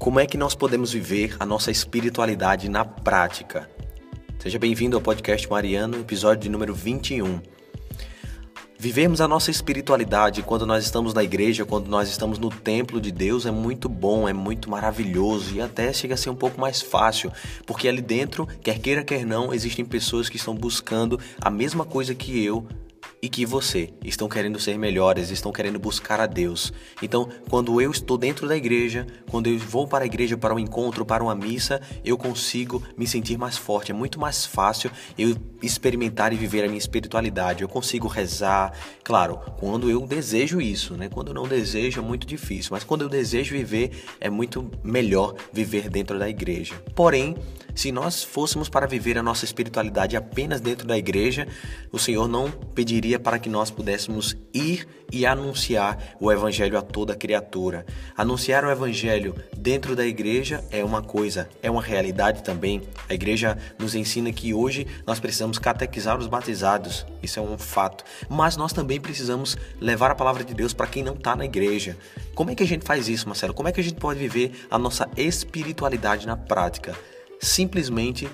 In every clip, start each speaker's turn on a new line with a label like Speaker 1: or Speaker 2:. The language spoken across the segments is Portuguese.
Speaker 1: Como é que nós podemos viver a nossa espiritualidade na prática? Seja bem-vindo ao podcast Mariano, episódio de número 21. Vivermos a nossa espiritualidade quando nós estamos na igreja, quando nós estamos no templo de Deus é muito bom, é muito maravilhoso e até chega a ser um pouco mais fácil, porque ali dentro, quer queira quer não, existem pessoas que estão buscando a mesma coisa que eu e que você estão querendo ser melhores, estão querendo buscar a Deus. Então, quando eu estou dentro da igreja, quando eu vou para a igreja para um encontro, para uma missa, eu consigo me sentir mais forte. É muito mais fácil eu experimentar e viver a minha espiritualidade. Eu consigo rezar, claro, quando eu desejo isso, né? Quando eu não desejo é muito difícil, mas quando eu desejo viver é muito melhor viver dentro da igreja. Porém, se nós fôssemos para viver a nossa espiritualidade apenas dentro da igreja, o Senhor não pediria para que nós pudéssemos ir e anunciar o evangelho a toda criatura. Anunciar o evangelho dentro da igreja é uma coisa, é uma realidade também. A igreja nos ensina que hoje nós precisamos catequizar os batizados, isso é um fato. Mas nós também precisamos levar a palavra de Deus para quem não está na igreja. Como é que a gente faz isso, Marcelo? Como é que a gente pode viver a nossa espiritualidade na prática? Simplesmente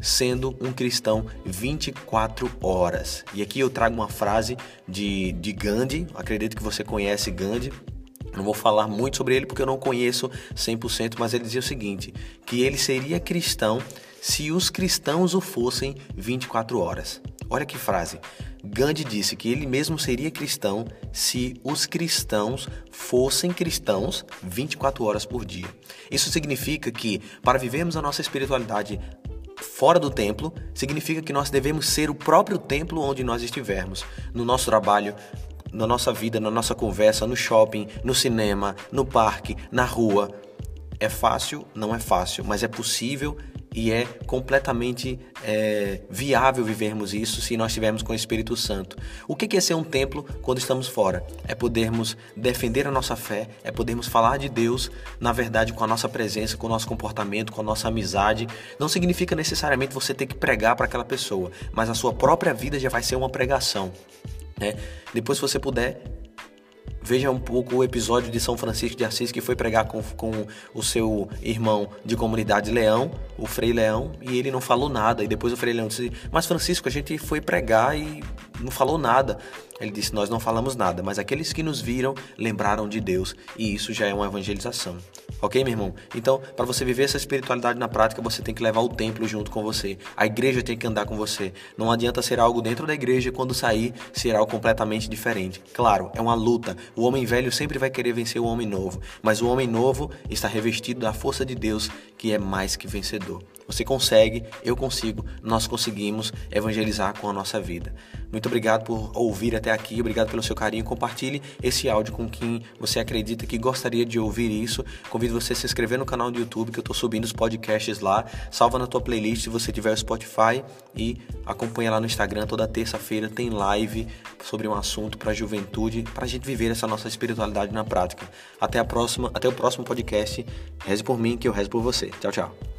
Speaker 1: sendo um cristão 24 horas. E aqui eu trago uma frase de, de Gandhi, acredito que você conhece Gandhi. Não vou falar muito sobre ele porque eu não conheço 100%, mas ele dizia o seguinte: que ele seria cristão se os cristãos o fossem 24 horas. Olha que frase. Gandhi disse que ele mesmo seria cristão se os cristãos fossem cristãos 24 horas por dia. Isso significa que, para vivermos a nossa espiritualidade fora do templo, significa que nós devemos ser o próprio templo onde nós estivermos, no nosso trabalho, na nossa vida, na nossa conversa, no shopping, no cinema, no parque, na rua. É fácil? Não é fácil, mas é possível e é completamente é, viável vivermos isso se nós estivermos com o Espírito Santo. O que é ser um templo quando estamos fora? É podermos defender a nossa fé, é podermos falar de Deus, na verdade, com a nossa presença, com o nosso comportamento, com a nossa amizade. Não significa necessariamente você ter que pregar para aquela pessoa, mas a sua própria vida já vai ser uma pregação. Né? Depois, se você puder, Veja um pouco o episódio de São Francisco de Assis que foi pregar com, com o seu irmão de comunidade Leão, o Frei Leão, e ele não falou nada. E depois o Frei Leão disse: Mas Francisco, a gente foi pregar e não falou nada. Ele disse: Nós não falamos nada, mas aqueles que nos viram lembraram de Deus, e isso já é uma evangelização. Ok, meu irmão? Então, para você viver essa espiritualidade na prática, você tem que levar o templo junto com você. A igreja tem que andar com você. Não adianta ser algo dentro da igreja quando sair ser algo completamente diferente. Claro, é uma luta. O homem velho sempre vai querer vencer o homem novo, mas o homem novo está revestido da força de Deus, que é mais que vencedor. Você consegue, eu consigo, nós conseguimos evangelizar com a nossa vida. Muito obrigado por ouvir até aqui, obrigado pelo seu carinho. Compartilhe esse áudio com quem você acredita que gostaria de ouvir isso. Convido você a se inscrever no canal do YouTube, que eu estou subindo os podcasts lá. Salva na tua playlist se você tiver o Spotify e acompanha lá no Instagram. Toda terça-feira tem live sobre um assunto para a juventude, para a gente viver essa nossa espiritualidade na prática. Até a próxima, até o próximo podcast. Reze por mim, que eu rezo por você. Tchau, tchau.